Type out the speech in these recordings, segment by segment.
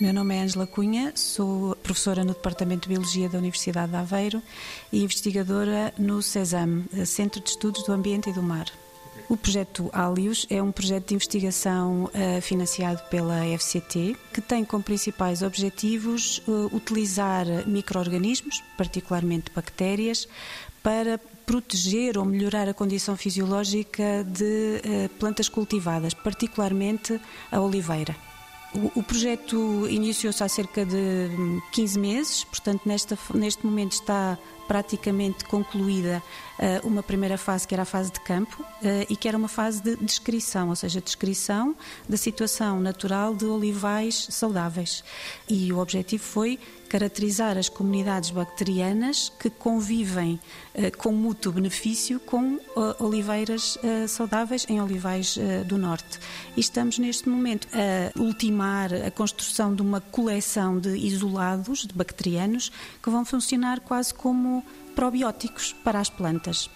Meu nome é Ângela Cunha, sou professora no Departamento de Biologia da Universidade de Aveiro e investigadora no CESAM, Centro de Estudos do Ambiente e do Mar. O projeto Alios é um projeto de investigação uh, financiado pela FCT, que tem como principais objetivos uh, utilizar micro-organismos, particularmente bactérias, para proteger ou melhorar a condição fisiológica de uh, plantas cultivadas, particularmente a oliveira. O, projeto iniciou-se há cerca de 15 meses, portanto, nesta, neste momento está praticamente concluída uh, uma primeira fase que era a fase de campo uh, e que era uma fase de descrição, ou seja, descrição da situação natural de olivais saudáveis. E o objetivo foi caracterizar as comunidades bacterianas que convivem uh, com mútuo benefício com oliveiras saudáveis em olivais do norte. E estamos neste momento a ultimar a construção de uma coleção de isolados de bacterianos que vão funcionar quase como probióticos para as plantas.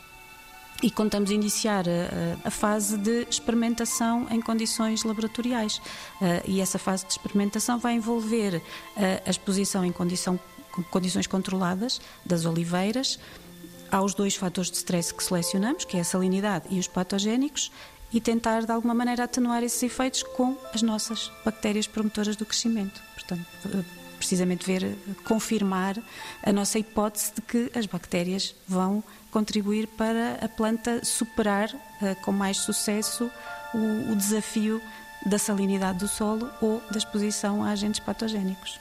E contamos iniciar a, eh, a, fase de experimentação em condições laboratoriais. Uh, e essa fase de experimentação vai envolver a exposição em condições controladas das oliveiras aos dois fatores de stress que selecionamos, que é a salinidade e os patogénicos, e tentar de alguma maneira atenuar esses efeitos com as nossas bactérias promotoras do crescimento. Portanto, precisamente ver, confirmar a nossa hipótese de que as bactérias vão contribuir para a planta superar uh, com mais sucesso o, o desafio da salinidade do solo ou da exposição a agentes patogénicos.